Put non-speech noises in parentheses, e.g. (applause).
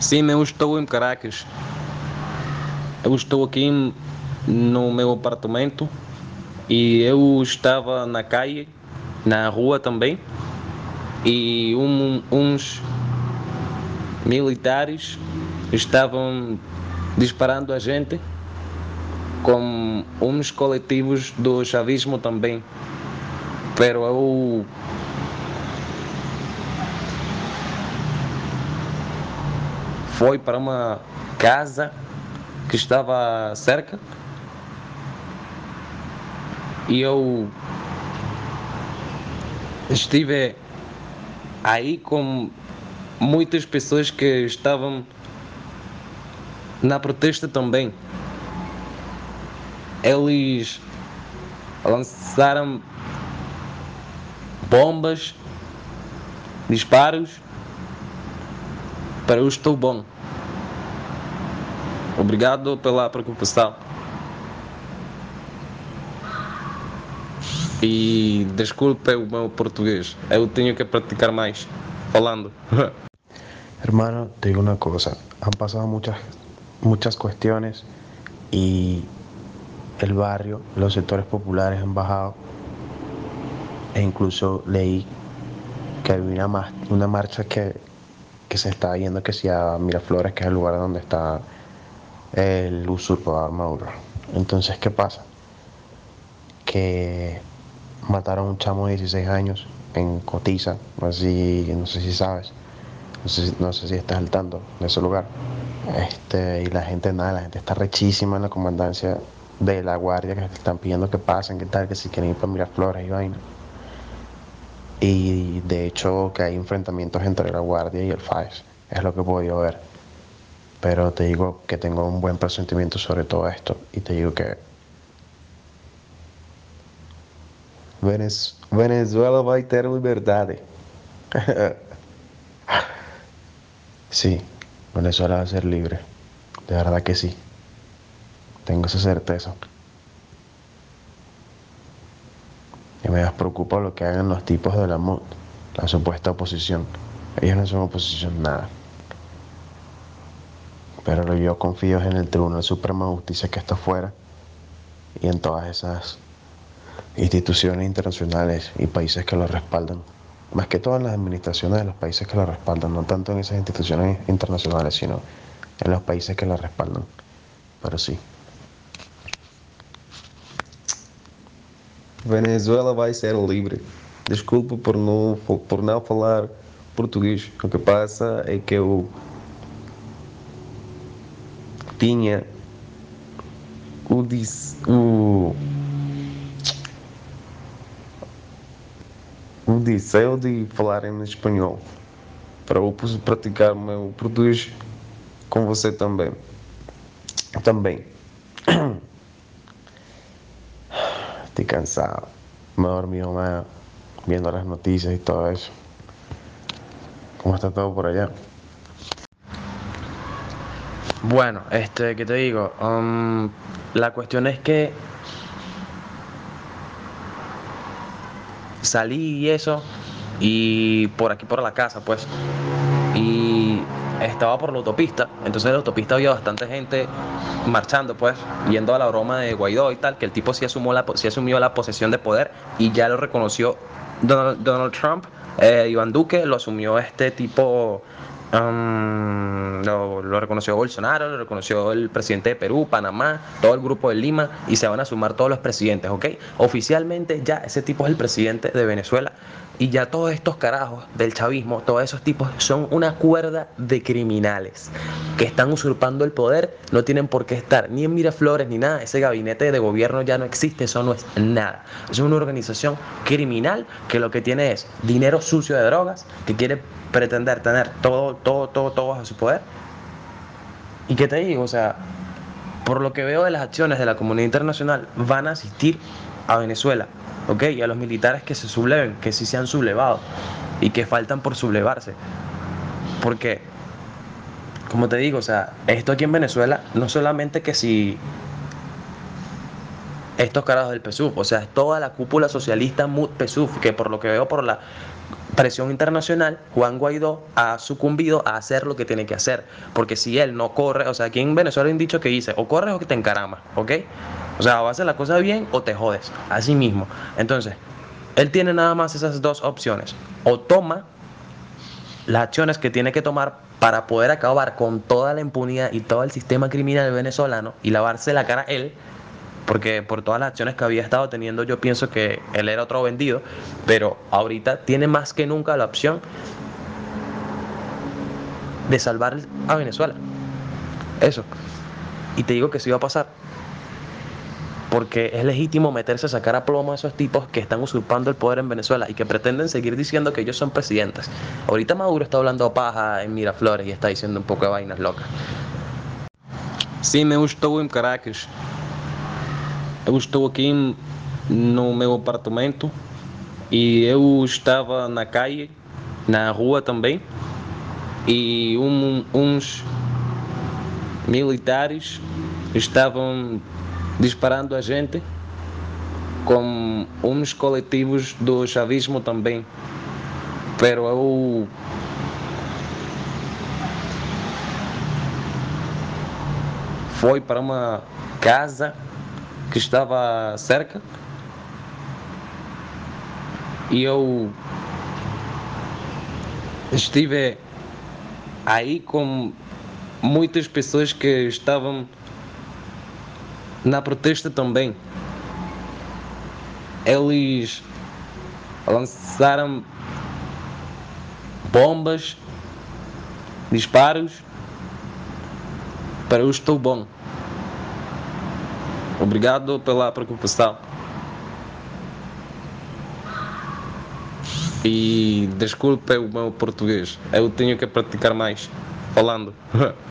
Sim, eu estou em Caracas. Eu estou aqui no meu apartamento e eu estava na calle, na rua também, e um, uns militares estavam disparando a gente com uns coletivos do chavismo também. Pero eu foi para uma casa que estava cerca e eu estive aí com muitas pessoas que estavam na protesta também. Eles lançaram bombas, disparos, para eu estou bom. Obrigado pela preocupação. E desculpe o meu português, eu tenho que practicar mais falando. (laughs) Hermano, te digo una cosa, han pasado muchas, muchas cuestiones y el barrio, los sectores populares han bajado e incluso leí que había una marcha que, que se estaba yendo que sea Miraflores, que es el lugar donde está el usurpador Maduro. Entonces, ¿qué pasa? Que mataron a un chamo de 16 años en Cotiza, no sé si, no sé si sabes, no sé, si- no sé si estás al tanto de ese lugar. Este, y la gente, nada, la gente está rechísima en la comandancia de la guardia que están pidiendo que pasen, que tal, que si quieren ir para Miraflores y vaina. Y de hecho que hay enfrentamientos entre la guardia y el FAES, es lo que he podido ver. Pero te digo que tengo un buen presentimiento sobre todo esto y te digo que Venez- Venezuela va a tener libertad. (laughs) sí, Venezuela va a ser libre. De verdad que sí. Tengo esa certeza. Y me preocupa lo que hagan los tipos de la MUD, la supuesta oposición. Ellos no son oposición nada. Pero yo confío en el Tribunal Supremo de Justicia que está afuera y en todas esas instituciones internacionales y países que lo respaldan. Más que todo en las administraciones de los países que lo respaldan, no tanto en esas instituciones internacionales, sino en los países que lo respaldan. Pero sí. Venezuela vai ser livre. Desculpe por não, por não falar português. O que passa é que eu tinha o, dis, o, o desejo de falar em espanhol para eu praticar meu português com você também. Também. Estoy cansado. Me he dormido más viendo las noticias y todo eso. ¿Cómo está todo por allá? Bueno, este, ¿qué te digo? Um, la cuestión es que salí y eso, y por aquí por la casa, pues, y estaba por la autopista, entonces en la autopista había bastante gente marchando, pues, yendo a la broma de Guaidó y tal, que el tipo sí asumió la, sí asumió la posesión de poder y ya lo reconoció Donald, Donald Trump, eh, Iván Duque, lo asumió este tipo Um, lo, reconoció Bolsonaro, lo reconoció el presidente de Perú, Panamá, todo el grupo de Lima y se van a sumar todos los presidentes, ¿ok? Oficialmente ya ese tipo es el presidente de Venezuela y ya todos estos carajos del chavismo, todos esos tipos son una cuerda de criminales que están usurpando el poder, no tienen por qué estar ni en Miraflores ni nada, ese gabinete de gobierno ya no existe, eso no es nada. Es una organización criminal que lo que tiene es dinero sucio de drogas, que quiere pretender tener todo, todo, todo, todo bajo su poder. ¿Y qué te digo? O sea, por lo que veo de las acciones de la comunidad internacional, van a asistir a Venezuela, ¿ok? Y a los militares que se subleven, que sí se han sublevado y que faltan por sublevarse. Porque, como te digo, o sea, esto aquí en Venezuela, no solamente que si estos carajos del PSUV, o sea, es toda la cúpula socialista MUD PSUV, que por lo que veo por la presión internacional, Juan Guaidó ha sucumbido a hacer lo que tiene que hacer. Porque si él no corre, o sea, aquí en Venezuela hay un dicho que dice, o corres o que te encaramas, ¿ok? O sea, o haces la cosa bien o te jodes, así mismo. Entonces, él tiene nada más esas dos opciones. O toma las acciones que tiene que tomar para poder acabar con toda la impunidad y todo el sistema criminal venezolano y lavarse la cara él, porque por todas las acciones que había estado teniendo yo pienso que él era otro vendido, pero ahorita tiene más que nunca la opción de salvar a Venezuela. Eso. Y te digo que sí va a pasar. Porque es legítimo meterse a sacar a plomo a esos tipos que están usurpando el poder en Venezuela y que pretenden seguir diciendo que ellos son presidentes. Ahorita Maduro está hablando paja en Miraflores y está diciendo un poco de vainas locas. Sim, eu estou em Caracas. Eu estou aqui no meu apartamento e eu estava na calle, na rua também, e um- uns militares estavam disparando a gente com uns coletivos do chavismo também. Pero eu foi para uma casa que estava cerca e eu estive aí com muitas pessoas que estavam na protesta também. Eles lançaram bombas, disparos, para eu estou bom. Obrigado pela preocupação. E desculpe o meu português, eu tenho que praticar mais falando. (laughs)